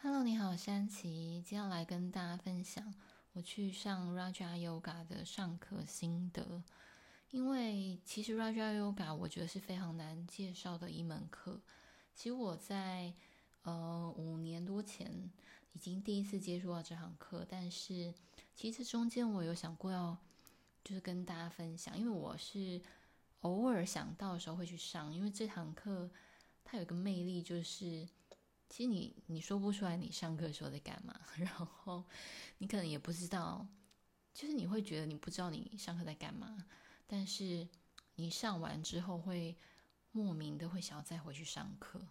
Hello，你好，珊琪，接下来跟大家分享我去上 Raja Yoga 的上课心得。因为其实 Raja Yoga 我觉得是非常难介绍的一门课。其实我在呃五年多前已经第一次接触到这堂课，但是其实中间我有想过要就是跟大家分享，因为我是偶尔想到的时候会去上，因为这堂课它有一个魅力就是。其实你你说不出来你上课时候在干嘛，然后你可能也不知道，就是你会觉得你不知道你上课在干嘛，但是你上完之后会莫名的会想要再回去上课，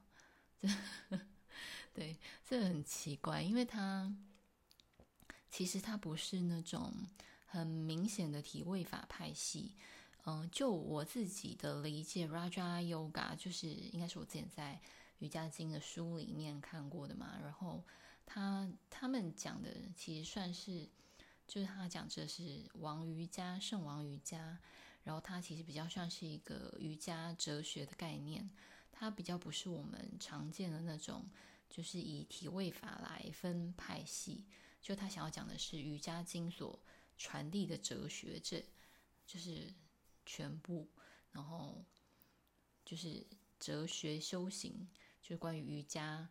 对，这很奇怪，因为它其实它不是那种很明显的体位法派系，嗯，就我自己的理解，Raja Yoga 就是应该是我之前在。瑜伽经的书里面看过的嘛，然后他他们讲的其实算是，就是他讲这是王瑜伽、圣王瑜伽，然后它其实比较像是一个瑜伽哲学的概念，它比较不是我们常见的那种，就是以体位法来分派系，就他想要讲的是瑜伽经所传递的哲学，这就是全部，然后就是哲学修行。就关于瑜伽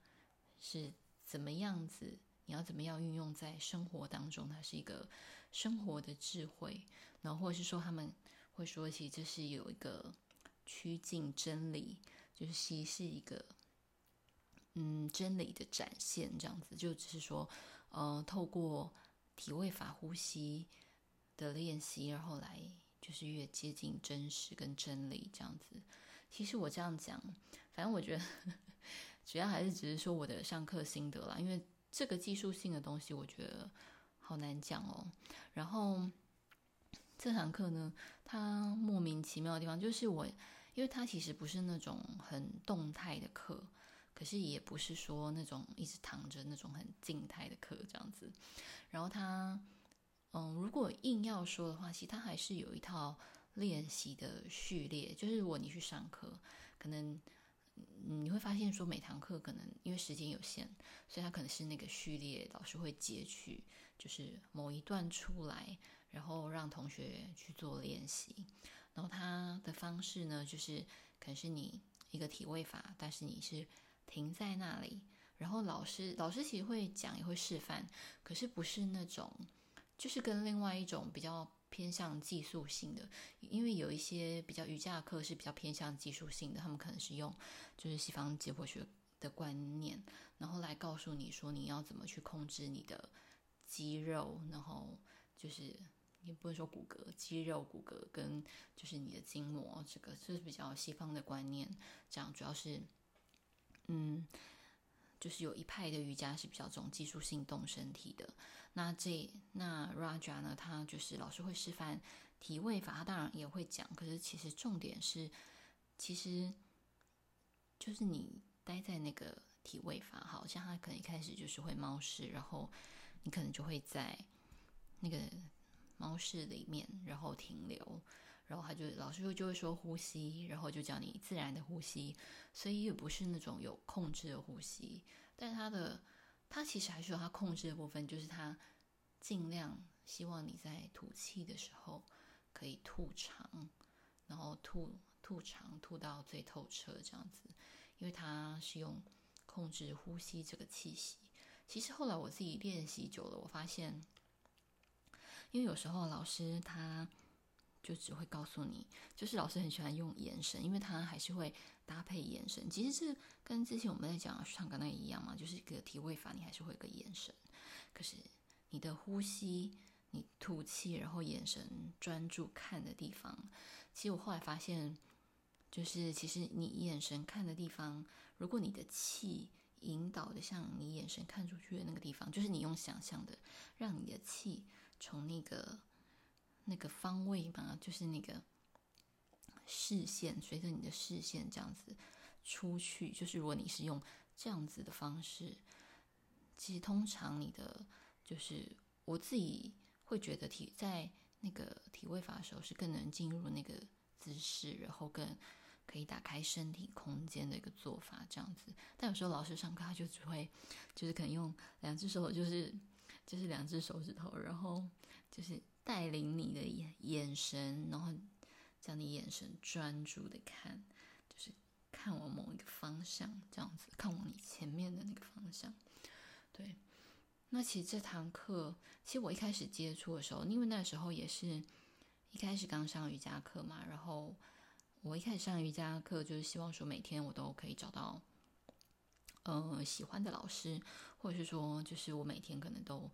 是怎么样子，你要怎么样运用在生活当中，它是一个生活的智慧。然后或者是说，他们会说起这是有一个趋近真理，就是其实是一个嗯真理的展现，这样子就只是说，呃，透过体位法呼吸的练习，然后来就是越接近真实跟真理这样子。其实我这样讲，反正我觉得。主要还是只是说我的上课心得啦，因为这个技术性的东西我觉得好难讲哦。然后这堂课呢，它莫名其妙的地方就是我，因为它其实不是那种很动态的课，可是也不是说那种一直躺着那种很静态的课这样子。然后它，嗯，如果硬要说的话，其实它还是有一套练习的序列，就是如果你去上课，可能。你会发现说，每堂课可能因为时间有限，所以他可能是那个序列，老师会截取，就是某一段出来，然后让同学去做练习。然后他的方式呢，就是可能是你一个体位法，但是你是停在那里，然后老师老师其实会讲也会示范，可是不是那种，就是跟另外一种比较。偏向技术性的，因为有一些比较瑜伽课是比较偏向技术性的，他们可能是用就是西方解剖学的观念，然后来告诉你说你要怎么去控制你的肌肉，然后就是也不能说骨骼、肌肉、骨骼跟就是你的筋膜，这个是比较西方的观念，这样主要是嗯。就是有一派的瑜伽是比较这种技术性动身体的，那这那 Raja 呢，他就是老师会示范体位法，他当然也会讲，可是其实重点是，其实就是你待在那个体位法，好像他可能一开始就是会猫式，然后你可能就会在那个猫式里面，然后停留。然后他就老师就就会说呼吸，然后就叫你自然的呼吸，所以也不是那种有控制的呼吸，但他的他其实还是有他控制的部分，就是他尽量希望你在吐气的时候可以吐长，然后吐吐长吐到最透彻这样子，因为他是用控制呼吸这个气息。其实后来我自己练习久了，我发现，因为有时候老师他。就只会告诉你，就是老师很喜欢用眼神，因为他还是会搭配眼神。其实是跟之前我们在讲上课那一样嘛，就是一个体位法，你还是会有个眼神。可是你的呼吸，你吐气，然后眼神专注看的地方，其实我后来发现，就是其实你眼神看的地方，如果你的气引导的像你眼神看出去的那个地方，就是你用想象的，让你的气从那个。那个方位嘛，就是那个视线，随着你的视线这样子出去。就是如果你是用这样子的方式，其实通常你的就是我自己会觉得体在那个体位法的时候是更能进入那个姿势，然后更可以打开身体空间的一个做法，这样子。但有时候老师上课他就只会，就是可能用两只手，就是就是两只手指头，然后就是带领你的眼眼神，然后将你眼神专注的看，就是看往某一个方向，这样子，看往你前面的那个方向。对，那其实这堂课，其实我一开始接触的时候，因为那时候也是一开始刚上瑜伽课嘛，然后。我一开始上瑜伽课，就是希望说每天我都可以找到，呃，喜欢的老师，或者是说，就是我每天可能都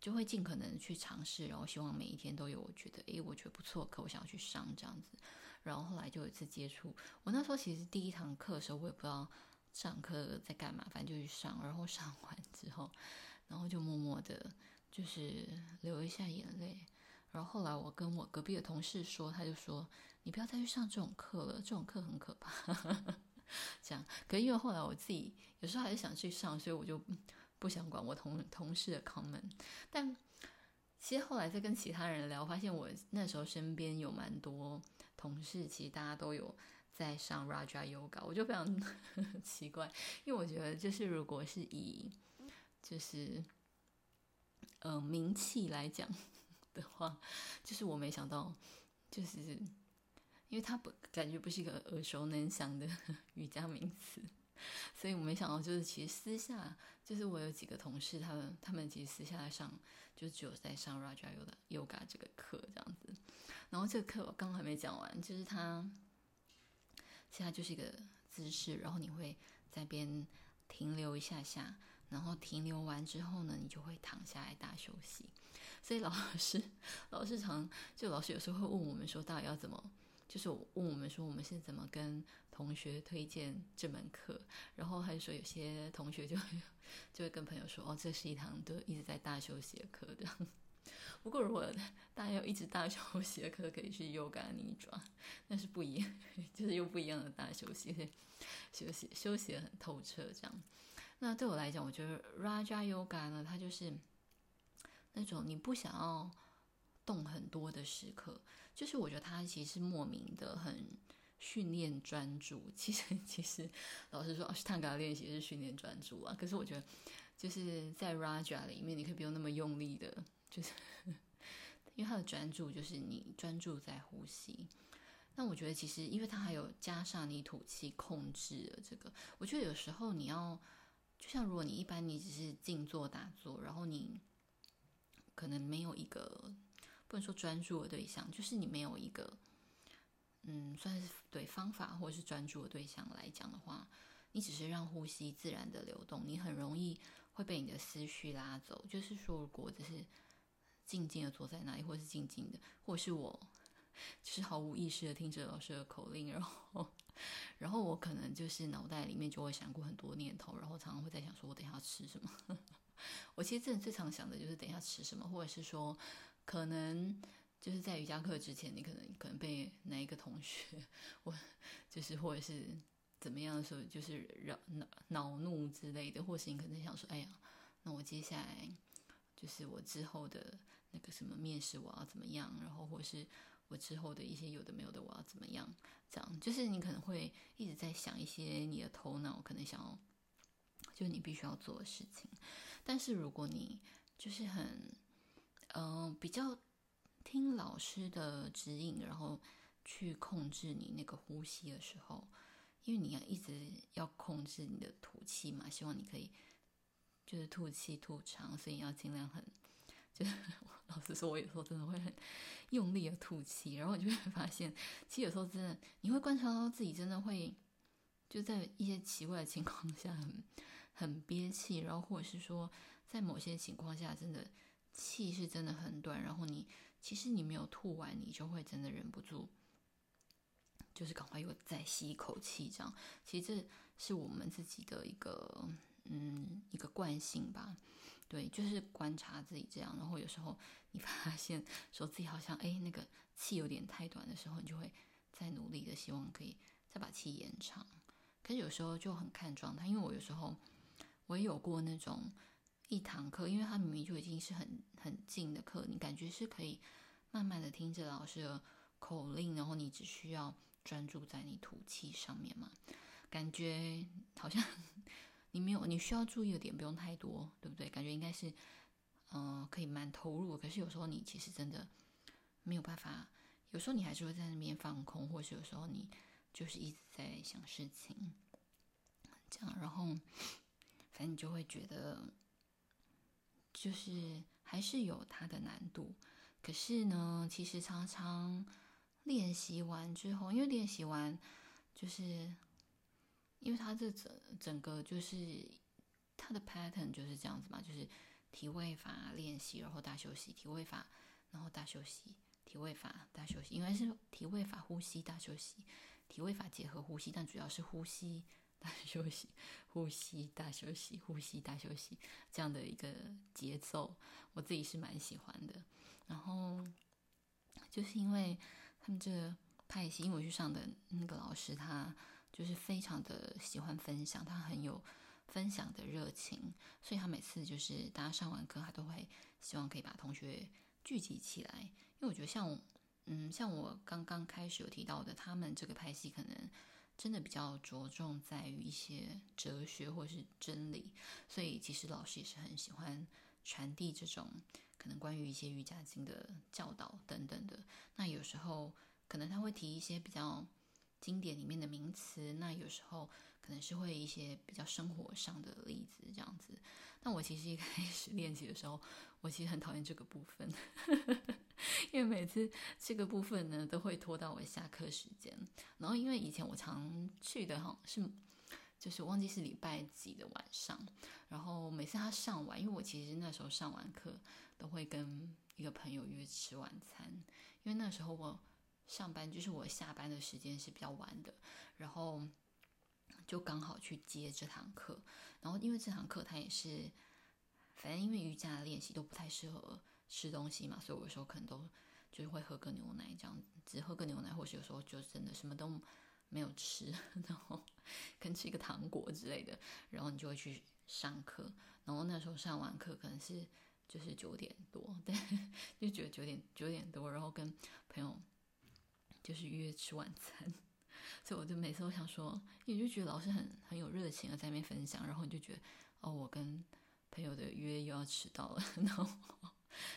就会尽可能去尝试，然后希望每一天都有我觉得，诶，我觉得不错，可我想要去上这样子。然后后来就有一次接触，我那时候其实第一堂课的时候，我也不知道上课在干嘛，反正就去上。然后上完之后，然后就默默的，就是流一下眼泪。然后后来我跟我隔壁的同事说，他就说。你不要再去上这种课了，这种课很可怕。这样，可因为后来我自己有时候还是想去上，所以我就不想管我同同事的 comment。但其实后来再跟其他人聊，发现我那时候身边有蛮多同事，其实大家都有在上 Raja Yoga，我就非常 奇怪，因为我觉得就是如果是以就是呃名气来讲的话，就是我没想到就是。因为他不感觉不是一个耳熟能详的 瑜伽名词，所以我没想到，就是其实私下，就是我有几个同事，他们他们其实私下上，就只有在上 Raja Yoga 这个课这样子。然后这个课我刚还没讲完，就是他，其实它就是一个姿势，然后你会在边停留一下下，然后停留完之后呢，你就会躺下来大休息。所以老师 老师常就老师有时候会问我们说，到底要怎么？就是我问我们说，我们是怎么跟同学推荐这门课，然后还说有些同学就就会跟朋友说，哦，这是一堂都一直在大休息的课这样。不过如果大家有一直大休息的课，可以去 Yoga Nidra，那是不一样，就是又不一样的大休息，休息休息得很透彻这样。那对我来讲，我觉得 Raja Yoga 呢，它就是那种你不想要动很多的时刻。就是我觉得他其实莫名的很训练专注。其实其实老实说，阿斯汤加练习是训练专注啊。可是我觉得就是在 Raja 里面，你可以不用那么用力的，就是因为他的专注就是你专注在呼吸。那我觉得其实因为他还有加上你吐气控制的这个，我觉得有时候你要就像如果你一般你只是静坐打坐，然后你可能没有一个。不能说专注的对象，就是你没有一个，嗯，算是对方法或者是专注的对象来讲的话，你只是让呼吸自然的流动，你很容易会被你的思绪拉走。就是说，如果只是静静的坐在那里，或是静静的，或者是我就是毫无意识的听着老师的口令，然后，然后我可能就是脑袋里面就会想过很多念头，然后常常会在想说，我等一下要吃什么？我其实真的最常想的就是等一下吃什么，或者是说。可能就是在瑜伽课之前，你可能可能被哪一个同学，我就是或者是怎么样的时候，就是扰恼恼怒之类的，或是你可能想说，哎呀，那我接下来就是我之后的那个什么面试我要怎么样，然后或是我之后的一些有的没有的我要怎么样，这样就是你可能会一直在想一些你的头脑可能想要，就是你必须要做的事情，但是如果你就是很。嗯、比较听老师的指引，然后去控制你那个呼吸的时候，因为你要一直要控制你的吐气嘛，希望你可以就是吐气吐长，所以要尽量很，就是 老实说，我有时候真的会很用力的吐气，然后你就会发现，其实有时候真的你会观察到自己真的会就在一些奇怪的情况下很很憋气，然后或者是说在某些情况下真的。气是真的很短，然后你其实你没有吐完，你就会真的忍不住，就是赶快又再吸一口气，这样。其实这是我们自己的一个嗯一个惯性吧，对，就是观察自己这样。然后有时候你发现说自己好像哎那个气有点太短的时候，你就会再努力的希望可以再把气延长。可是有时候就很看状态，因为我有时候我也有过那种。一堂课，因为它明明就已经是很很近的课，你感觉是可以慢慢的听着老师的口令，然后你只需要专注在你吐气上面嘛，感觉好像你没有你需要注意的点不用太多，对不对？感觉应该是嗯、可以蛮投入，可是有时候你其实真的没有办法，有时候你还是会在那边放空，或是有时候你就是一直在想事情，这样，然后反正你就会觉得就是还是有它的难度。可是呢，其实常常练习完之后，因为练习完就是，因为它这整整个就是它的 pattern 就是这样子嘛，就是体位法练习，然后大休息，体位法，然后大休息，体位法大休息，应该是体位法呼吸大休息，体位法结合呼吸，但主要是呼吸休息，呼吸大休息，呼吸大休息这样的一个节奏，我自己是蛮喜欢的。然后就是因为他们这个派系，因为我去上的那个老师，他就是非常的喜欢分享，他很有分享的热情，所以他每次就是大家上完课，他都会希望可以把同学聚集起来。因为我觉得像，嗯，像我刚刚开始有提到的，他们这个派系可能真的比较着重在于一些哲学或是真理，所以其实老师也是很喜欢传递这种。可能关于一些瑜伽经的教导等等的，那有时候可能他会提一些比较经典里面的名词，那有时候可能是会一些比较生活上的例子这样子。那我其实一开始练习的时候，我其实很讨厌这个部分，因为每次这个部分呢都会拖到我下课时间。然后因为以前我常去的哈是。就是忘记是礼拜几的晚上，然后每次他上完，因为我其实那时候上完课都会跟一个朋友约吃晚餐，因为那时候我上班就是我下班的时间是比较晚的，然后就刚好去接这堂课，然后因为这堂课他也是，反正因为瑜伽练习都不太适合吃东西嘛，所以我有时候可能都就是会喝个牛奶这样子，只喝个牛奶，或是有时候就真的什么都。没有吃，然后可能吃一个糖果之类的，然后你就会去上课。然后那时候上完课可能是就是九点多，对，就觉得九点九点多，然后跟朋友就是约吃晚餐。所以我就每次都想说，你就觉得老师很很有热情的在那边分享，然后你就觉得哦，我跟朋友的约又要迟到了，然后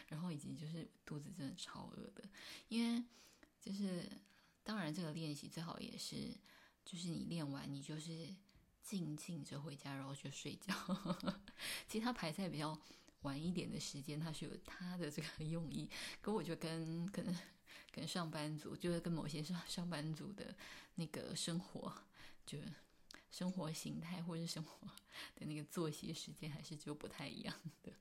然后以及就是肚子真的超饿的，因为就是。当然，这个练习最好也是，就是你练完，你就是静静着回家，然后就睡觉。其实他排在比较晚一点的时间，他是有他的这个用意。可我就跟可能跟上班族，就是跟某些上上班族的那个生活，就生活形态或者是生活 的那个作息时间，还是就不太一样的。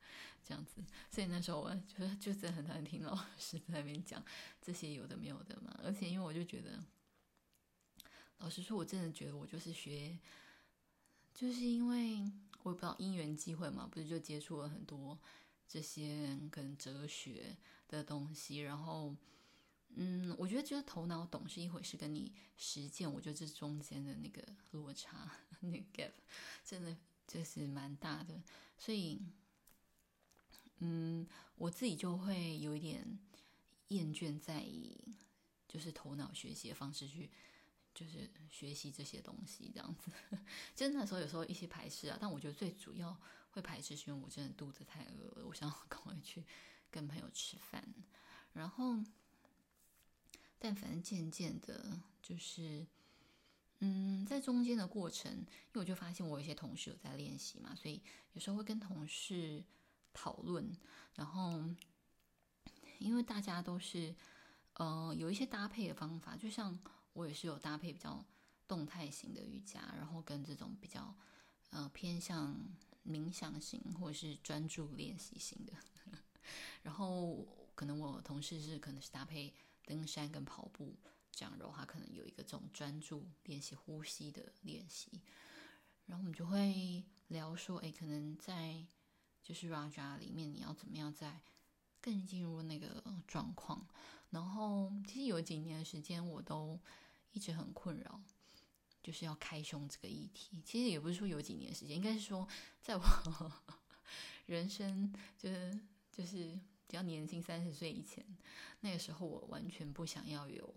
这样子，所以那时候我觉得就真的很难听老师在那边讲这些有的没有的嘛。而且因为我就觉得，老实说，我真的觉得我就是学，就是因为我也不知道因缘机会嘛，不是就接触了很多这些可能哲学的东西。然后，嗯，我觉得就是头脑懂是一回事，跟你实践，我觉得这中间的那个落差，那个 gap，真的就是蛮大的。所以。嗯，我自己就会有一点厌倦，在以就是头脑学习的方式去，就是学习这些东西，这样子。就是那时候有时候一些排斥啊，但我觉得最主要会排斥，是因为我真的肚子太饿了，我想要赶快去跟朋友吃饭。然后，但反正渐渐的，就是嗯，在中间的过程，因为我就发现我有一些同事有在练习嘛，所以有时候会跟同事。讨论，然后因为大家都是，呃，有一些搭配的方法，就像我也是有搭配比较动态型的瑜伽，然后跟这种比较呃偏向冥想型或者是专注练习型的，然后可能我同事是可能是搭配登山跟跑步这样，然后他可能有一个这种专注练习呼吸的练习，然后我们就会聊说，哎，可能在。就是 Raja 里面，你要怎么样在更进入那个状况？然后其实有几年的时间，我都一直很困扰，就是要开胸这个议题。其实也不是说有几年时间，应该是说在我 人生就是就是比较年轻三十岁以前，那个时候我完全不想要有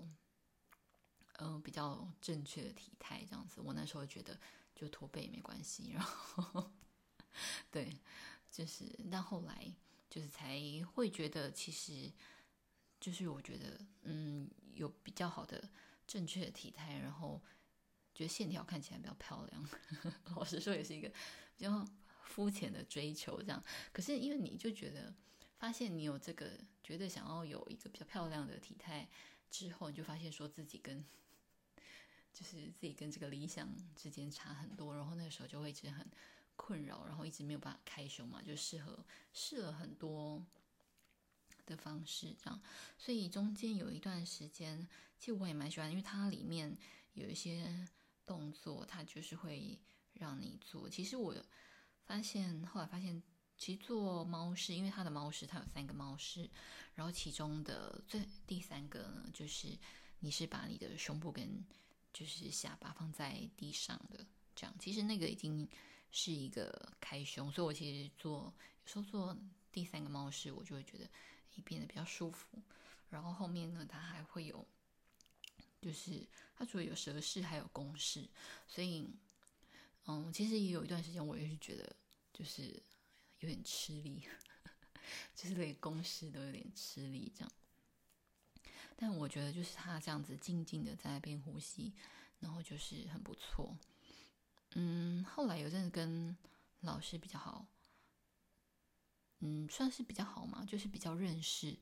嗯、比较正确的体态这样子。我那时候觉得就驼背没关系，然后对，就是但后来就是才会觉得其实就是我觉得嗯有比较好的正确的体态，然后觉得线条看起来比较漂亮。老实说也是一个比较肤浅的追求这样，可是因为你就觉得。发现你有这个觉得想要有一个比较漂亮的体态之后，你就发现说自己跟就是自己跟这个理想之间差很多，然后那个时候就会一直很困扰，然后一直没有办法开胸嘛，就适合试了很多的方式这样，所以中间有一段时间，其实我也蛮喜欢，因为它里面有一些动作，它就是会让你做。其实我发现后来发现。其实做猫式，因为它的猫式，它有三个猫式，然后其中的最第三个呢，就是你是把你的胸部跟就是下巴放在地上的这样。其实那个已经是一个开胸，所以我其实做有时候做第三个猫式，我就会觉得诶变得比较舒服。然后后面呢，它还会有，就是它除了有蛇式，还有弓式，所以嗯，其实也有一段时间，我也是觉得就是。有点吃力，就是连公式都有点吃力这样。但我觉得就是他这样子静静的在那边呼吸，然后就是很不错。嗯，后来有阵子跟老师比较好，嗯，算是比较好嘛，就是比较认识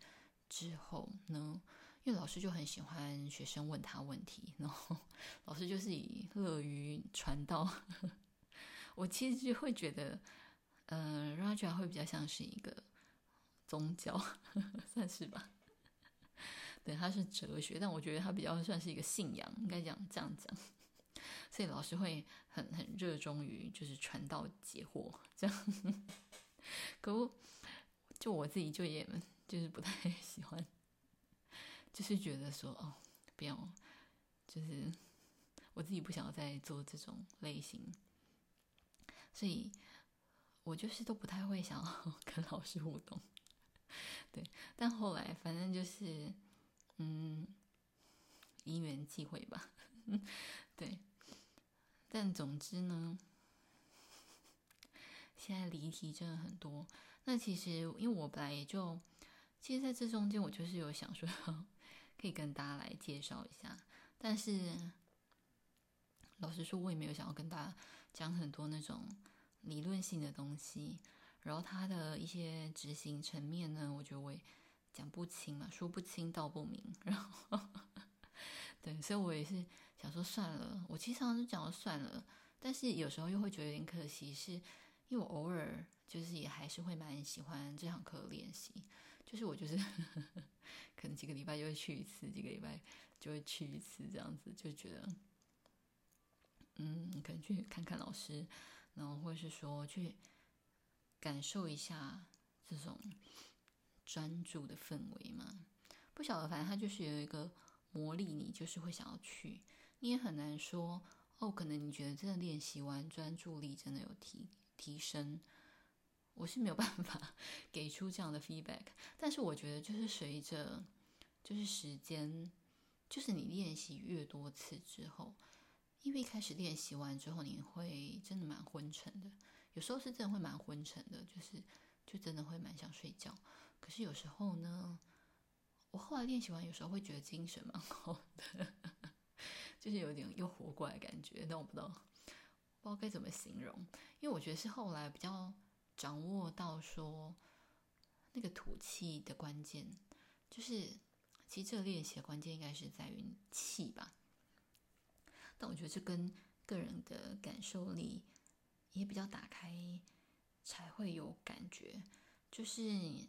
之后呢，因为老师就很喜欢学生问他问题，然后老师就是以乐于传道。我其实就会觉得。嗯，Raja 会比较像是一个宗教，呵 呵算是吧。对，他是哲学，但我觉得他比较算是一个信仰，应该讲这样讲。所以老师会很很热衷于就是传道解惑这样。可不就我自己就也就是不太喜欢，就是觉得说哦，不要，就是我自己不想要再做这种类型，所以。我就是都不太会想要 跟老师互动，对，但后来反正就是，嗯，因缘际会吧，对，但总之呢，现在离题真的很多。那其实因为我本来也就，其实在这中间我就是有想说，可以跟大家来介绍一下，但是老实说，我也没有想要跟大家讲很多那种。理论性的东西，然后它的一些执行层面呢，我觉得我也讲不清嘛，说不清道不明。然后，对，所以我也是想说算了，我其实常常讲了算了，但是有时候又会觉得有点可惜，是因为我偶尔就是也还是会蛮喜欢这堂课的练习，就是我就是 可能几个礼拜就会去一次，几个礼拜就会去一次，这样子就觉得，嗯，可能去看看老师。然后，或是说去感受一下这种专注的氛围嘛？不晓得，反正它就是有一个魔力，你就是会想要去。你也很难说哦，可能你觉得真的练习完专注力真的有提提升，我是没有办法 给出这样的 feedback。但是我觉得，就是随着就是时间，就是你练习越多次之后。因为一开始练习完之后，你会真的蛮昏沉的，有时候是真的会蛮昏沉的，就是就真的会蛮想睡觉。可是有时候呢，我后来练习完，有时候会觉得精神蛮好的，就是有点又活过来的感觉。但我不知道，不知道该怎么形容，因为我觉得是后来比较掌握到说那个吐气的关键，就是其实这个练习的关键应该是在于气吧。但我觉得这跟个人的感受力也比较打开，才会有感觉。就是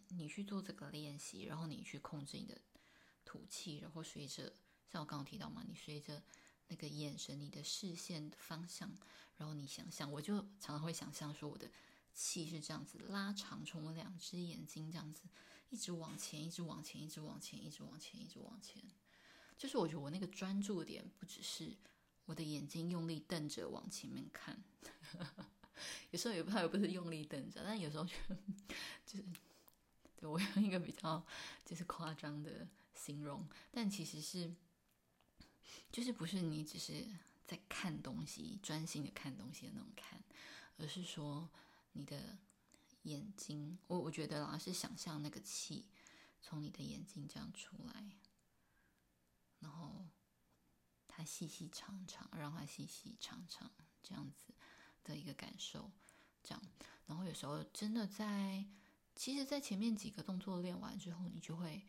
你去做这个练习，然后你去控制你的吐气，然后随着像我刚刚提到嘛，你随着那个眼神、你的视线的方向，然后你想象，我就常常会想象说，我的气是这样子拉长，从我两只眼睛这样子一直往前，一直往前，一直往前，一直往前，一直往前。就是我觉得我那个专注点不只是。我的眼睛用力瞪着往前面看，有时候也不，也不是用力瞪着，但有时候就 就是，对，我用一个比较就是夸张的形容，但其实是就是不是你只是在看东西，专心的看东西的那种看，而是说你的眼睛，我我觉得啦，是想象那个气从你的眼睛这样出来，然后它细细长长，让它细细长长这样子的一个感受，这样，然后有时候真的在，其实，在前面几个动作练完之后，你就会。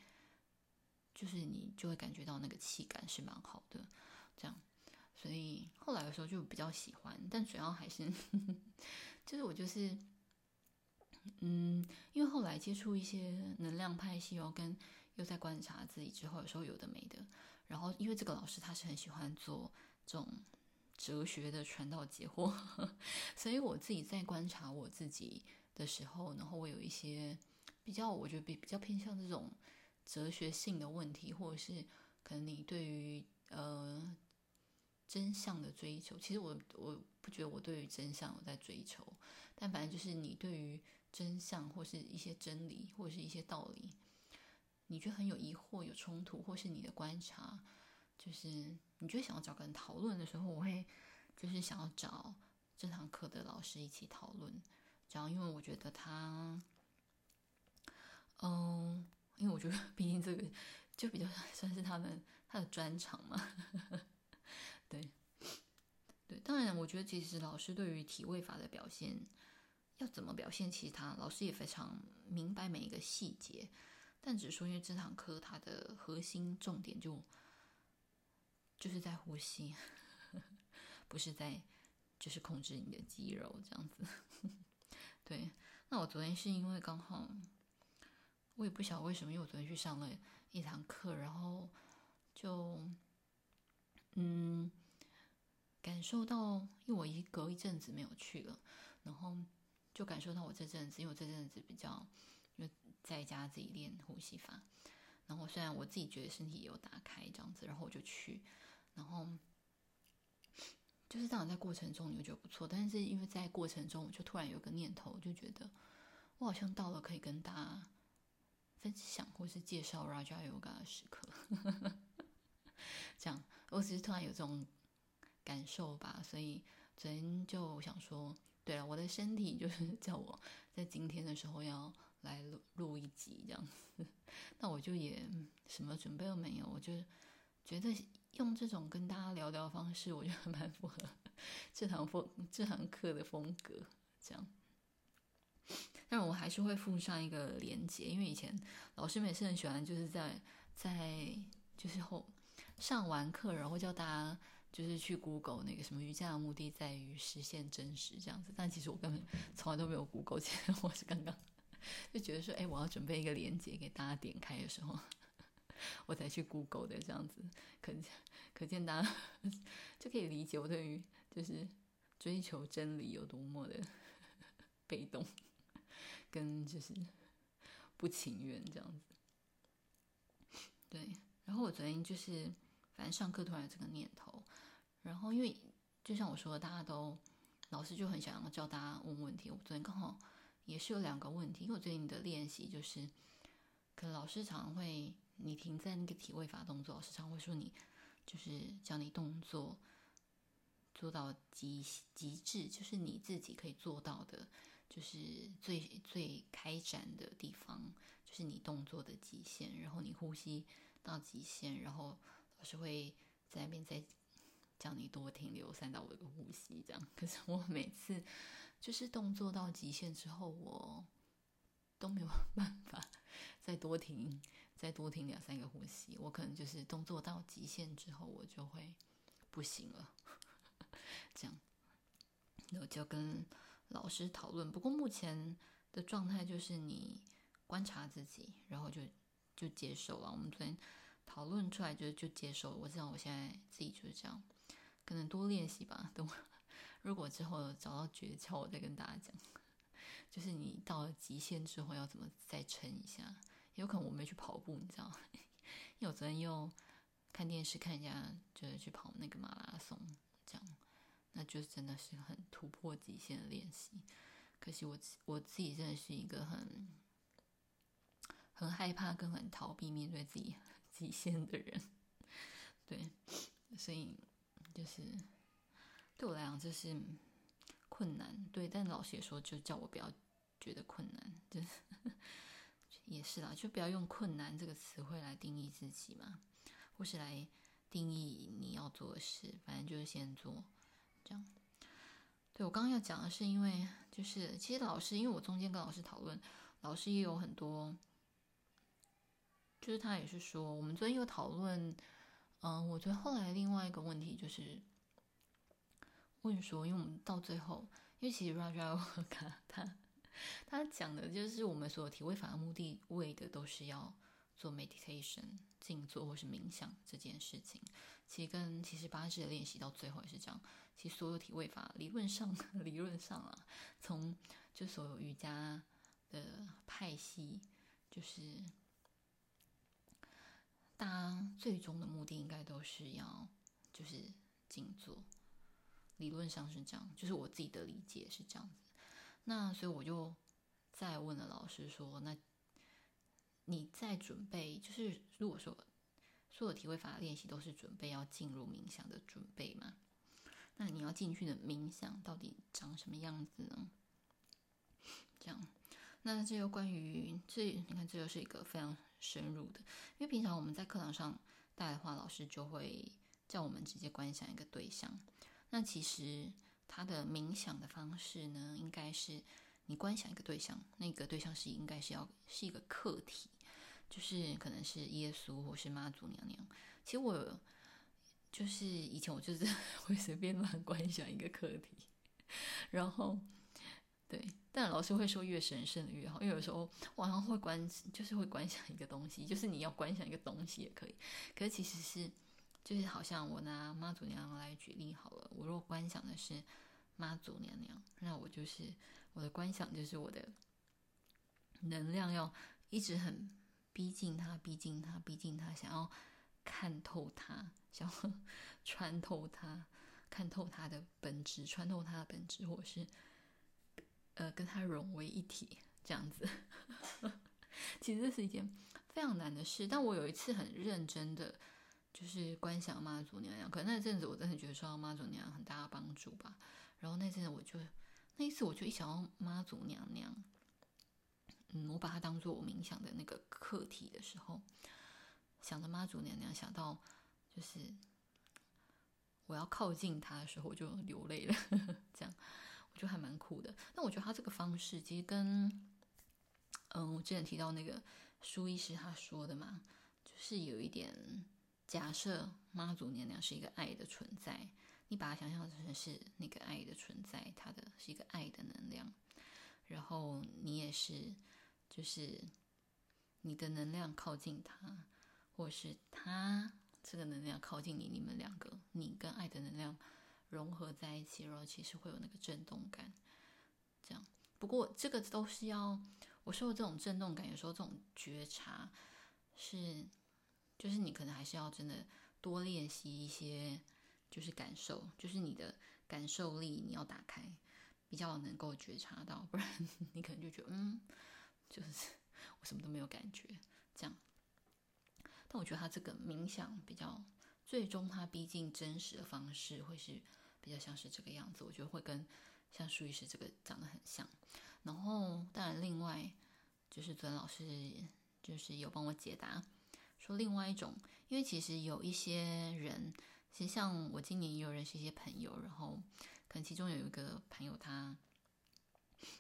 就是你就会感觉到那个气感是蛮好的，这样，所以后来的时候就比较喜欢，但主要还是，就是我就是，嗯，因为后来接触一些能量派系哦，跟又在观察自己之后，有时候有的没的，然后因为这个老师他是很喜欢做这种哲学的传道解惑，所以我自己在观察我自己的时候，然后我有一些比较，我觉得比比较偏向这种。哲学性的问题，或者是可能你对于呃真相的追求，其实我我不觉得我对于真相有在追求，但反正就是你对于真相或是一些真理或者是一些道理，你觉得很有疑惑、有冲突，或是你的观察，就是你觉得想要找个人讨论的时候，我会就是想要找这堂课的老师一起讨论，这样，因为我觉得他，嗯。因为我觉得，毕竟这个就比较算是他们他的专长嘛，对对。当然，我觉得其实老师对于体位法的表现要怎么表现，其实他老师也非常明白每一个细节。但只是说，因为这堂课它的核心重点就就是在呼吸，不是在就是控制你的肌肉这样子。对，那我昨天是因为刚好。我也不晓得为什么，因为我昨天去上了一堂课，然后就嗯感受到，因为我一隔一阵子没有去了，然后就感受到我这阵子，因为我这阵子比较在家自己练呼吸法，然后虽然我自己觉得身体有打开这样子，然后我就去，然后就是当然在过程中你会觉得不错，但是因为在过程中我就突然有个念头，就觉得我好像到了可以跟大家。分享或是介绍 Raja Yoga 的时刻，这样我只是突然有这种感受吧，所以昨天就想说，对了，我的身体就是叫我在今天的时候要来录录一集这样子，那我就也什么准备都没有，我就觉得用这种跟大家聊聊的方式，我觉得蛮符合这堂风这堂课的风格，这样。但我还是会附上一个连接，因为以前老师们也是很喜欢，就是在在就是后上完课，然后叫大家就是去 Google 那个什么瑜伽的目的在于实现真实这样子。但其实我根本从来都没有 Google，其实我是刚刚就觉得说，哎，我要准备一个连接给大家点开的时候，我才去 Google 的这样子。可可见大家 就可以理解我对于就是追求真理有多么的 被动。跟就是不情愿这样子，对。然后我昨天就是，反正上课突然有这个念头，然后因为就像我说的，大家都老师就很想要教大家问问题。我昨天刚好也是有两个问题，因为我最近的练习就是，可能老师常会你停在那个体位法动作，老师常会说你就是教你动作做到极极致，就是你自己可以做到的。就是最最开展的地方，就是你动作的极限，然后你呼吸到极限，然后老师会在那边再叫你多停留三到五个呼吸，这样。可是我每次就是动作到极限之后，我都没有办法再多停，再多停两三个呼吸。我可能就是动作到极限之后，我就会不行了，这样。那我就跟。老师讨论，不过目前的状态就是你观察自己，然后就就接受了。我们昨天讨论出来就就接受了。我知道我现在自己就是这样，可能多练习吧。等我如果之后找到诀窍，我再跟大家讲。就是你到了极限之后要怎么再撑一下？有可能我没去跑步，你知道吗？因为我昨天又看电视看一下就是去跑那个马拉松，这样。那就真的是很突破极限的练习，可惜我我自己真的是一个很很害怕跟很逃避面对自己 极限的人，对，所以就是对我来讲这是困难，对，但老师也说就叫我不要觉得困难，就是 也是啦，就不要用困难这个词汇来定义自己嘛，或是来定义你要做的事，反正就是先做这样。对，我刚刚要讲的是，因为就是其实老师，因为我中间跟老师讨论，老师也有很多，就是他也是说，我们昨天有讨论，嗯，我觉得后来另外一个问题就是问说，因为我们到最后，因为其实 Raja 他 他讲的就是我们所有体位法的目的，为的都是要做 meditation 静坐或是冥想这件事情。其实跟其实八支的练习到最后也是这样。其实所有体位法理论上，理论上啊，从就所有瑜伽的派系，就是大家最终的目的应该都是要就是静坐。理论上是这样，就是我自己的理解是这样子。那所以我就再问了老师说：“那你在准备，就是如果说所有体会法的练习都是准备要进入冥想的准备吗？”那你要进去的冥想到底长什么样子呢？这样，那这又关于这，你看这又是一个非常深入的，因为平常我们在课堂上带的话，老师就会叫我们直接观想一个对象。那其实他的冥想的方式呢，应该是你观想一个对象，那个对象是应该是要是一个客体，就是可能是耶稣或是妈祖娘娘。其实我。就是以前我就是 会随便乱观想一个课题，然后对，但老师会说越神圣的越好，因为有时候晚上会观，就是会观想一个东西，就是你要观想一个东西也可以，可是其实是就是好像我拿妈祖娘娘来举例好了，我若观想的是妈祖娘娘，那我就是我的观想就是我的能量要一直很逼近她，逼近她，逼近她，想要看透她。想要 穿透它，看透它的本质，穿透它的本质，或是呃跟它融为一体，这样子。其实这是一件非常难的事。但我有一次很认真的，就是观想妈祖娘娘。可那阵子我真的觉得受到妈祖娘娘很大的帮助吧。然后那阵子我就那一次我就一想到妈祖娘娘，嗯，我把它当做我冥想的那个课题的时候，想着妈祖娘娘，想到。就是我要靠近她的时候，我就流泪了。这样我觉得还蛮酷的。那我觉得他这个方式其实跟嗯，我之前提到那个舒医师他说的嘛，就是有一点假设妈祖娘娘是一个爱的存在，你把它想象成是那个爱的存在，它的是一个爱的能量，然后你也是，就是你的能量靠近他，或是他。这个能量靠近你，你们两个，你跟爱的能量融合在一起，然后其实会有那个震动感。这样，不过这个都是要我说的这种震动感，有时候这种觉察是，就是你可能还是要真的多练习一些，就是感受，就是你的感受力你要打开，比较能够觉察到，不然 你可能就觉得嗯，就是我什么都没有感觉，这样。但我觉得他这个冥想比较，最终他逼近真实的方式会是比较像是这个样子。我觉得会跟像舒医师这个长得很像。然后当然另外就是尊老师就是有帮我解答，另外一种，因为其实有一些人，其实像我今年也有认识一些朋友，然后可能其中有一个朋友他，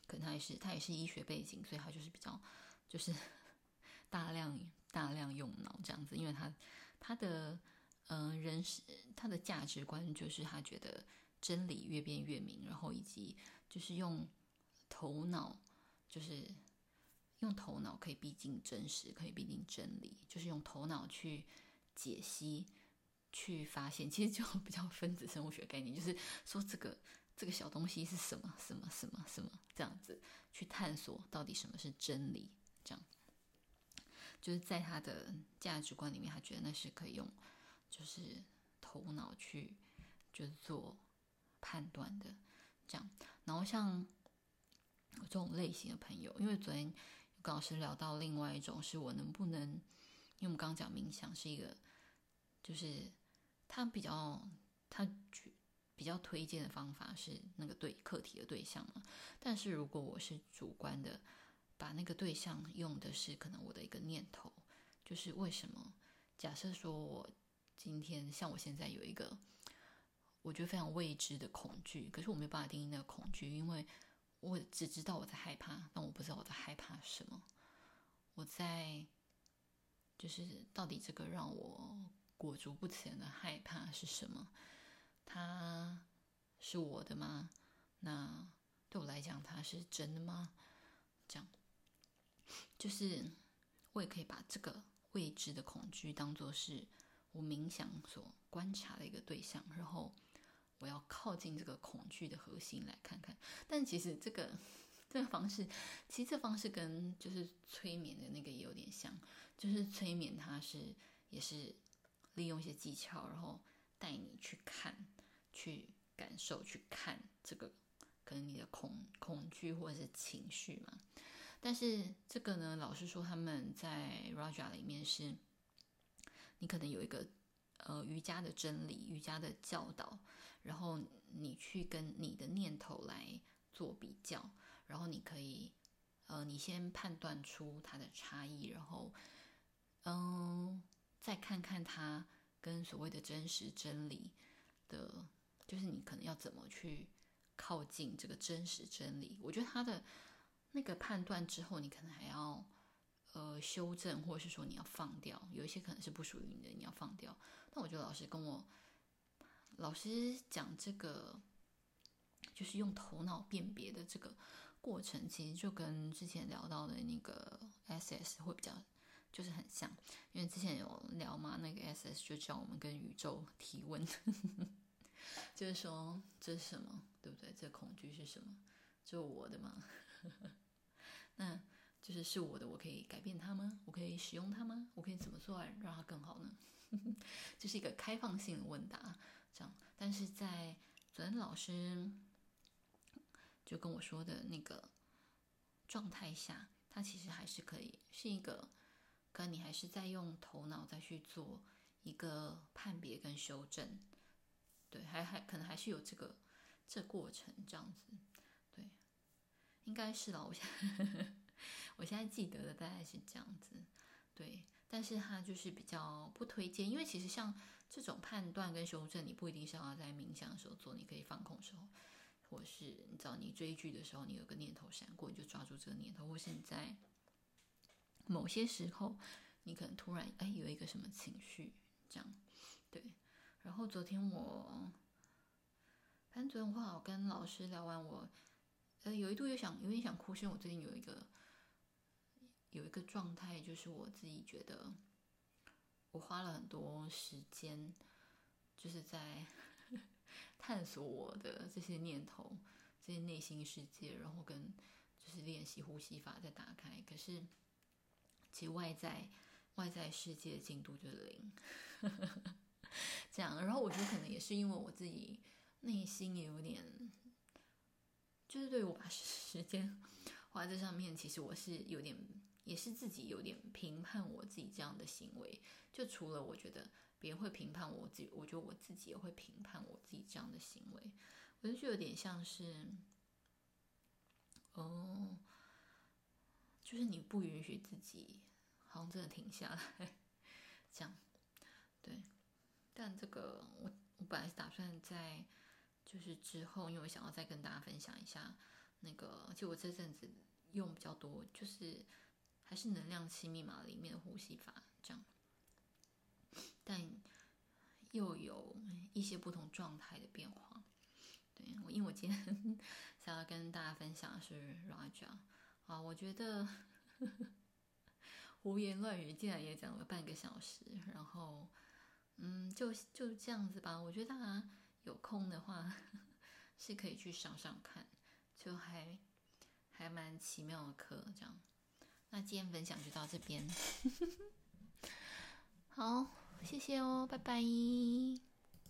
可能他也是他也是医学背景，所以他就是比较就是 大量。大量用脑这样子，因为他他的嗯、呃、人是他的价值观就是他觉得真理越辩越明，然后以及就是用头脑，就是用头脑可以逼近真实，可以逼近真理，就是用头脑去解析、去发现，其实就比较分子生物学概念，就是说这个这个小东西是什么什么什么什么这样子去探索到底什么是真理，这样。就是在他的价值观里面，他觉得那是可以用，就是头脑去就是做判断的，这样。然后像这种类型的朋友，因为昨天跟老师聊到另外一种，是我能不能，因为我们刚刚讲冥想是一个，就是他比较他比较推荐的方法是那个对课题的对象嘛。但是如果我是主观的，把那个对象用的是可能我的一个念头，就是为什么？假设说我今天像我现在有一个我觉得非常未知的恐惧，可是我没有办法定义那个恐惧，因为我只知道我在害怕，但我不知道我在害怕什么。我在就是到底这个让我裹足不前的害怕是什么？它是我的吗？那对我来讲，它是真的吗？这样，就是我也可以把这个未知的恐惧当作是我冥想所观察的一个对象，然后我要靠近这个恐惧的核心来看看。但其实这个这个方式，其实这方式跟就是催眠的那个也有点像，就是催眠它是也是利用一些技巧，然后带你去看。去感受，去看这个可能你的恐恐惧或者是情绪嘛。但是这个呢，老师说他们在 Raja 里面是，你可能有一个呃瑜伽的真理、瑜伽的教导，然后你去跟你的念头来做比较，然后你可以呃你先判断出它的差异，然后嗯、再看看它跟所谓的真实真理的。就是你可能要怎么去靠近这个真实真理？我觉得他的那个判断之后，你可能还要呃修正，或者是说你要放掉，有一些可能是不属于你的，你要放掉。但我觉得老师跟我老师讲这个，就是用头脑辨别的这个过程，其实就跟之前聊到的那个 SS 会比较就是很像，因为之前有聊嘛，那个 SS 就叫我们跟宇宙提问。就是说，这是什么？对不对？这恐惧是什么？就我的吗？那就是是我的，我可以改变它吗？我可以使用它吗？我可以怎么做来让它更好呢？这是一个开放性的问答，这样。但是在昨天老师就跟我说的那个状态下，他其实还是可以是一个，可你还是在用头脑再去做一个判别跟修正。对，还还可能还是有这个这过程这样子，对，应该是啦。我现在我现在记得的大概是这样子，对。但是他就是比较不推荐，因为其实像这种判断跟修正，你不一定是要在冥想的时候做，你可以放空的时候，或是你知道你追剧的时候，你有个念头闪过，你就抓住这个念头，或是你在某些时候，你可能突然哎有一个什么情绪，这样，对。然后昨天我，反正昨天话我跟老师聊完我，我呃有一度有想有点想哭，是因为我最近有一个有一个状态，就是我自己觉得我花了很多时间，就是在 探索我的这些念头、这些内心世界，然后跟就是练习呼吸法在打开，可是其实外在外在世界的进度就是零。这样，然后我觉得可能也是因为我自己内心也有点，就是对我把时间花在这上面，其实我是有点，也是自己有点评判我自己这样的行为。就除了我觉得别人会评判我自己，我觉得我自己也会评判我自己这样的行为。我就觉得有点像是，哦，就是你不允许自己，好像真的停下来，这样，对。但这个我我本来是打算在就是之后，因为我想要再跟大家分享一下那个，就我这阵子用比较多，就是还是能量七密码里面的呼吸法这样，但又有一些不同状态的变化。对，我因为我今天 想要跟大家分享的是 Raja 啊，我觉得 胡言乱语竟然也讲了半个小时，然后。嗯，就就这样子吧。我觉得大家有空的话 是可以去上上看，就还还蛮奇妙的课这样。那今天分享就到这边，好，谢谢哦，拜拜。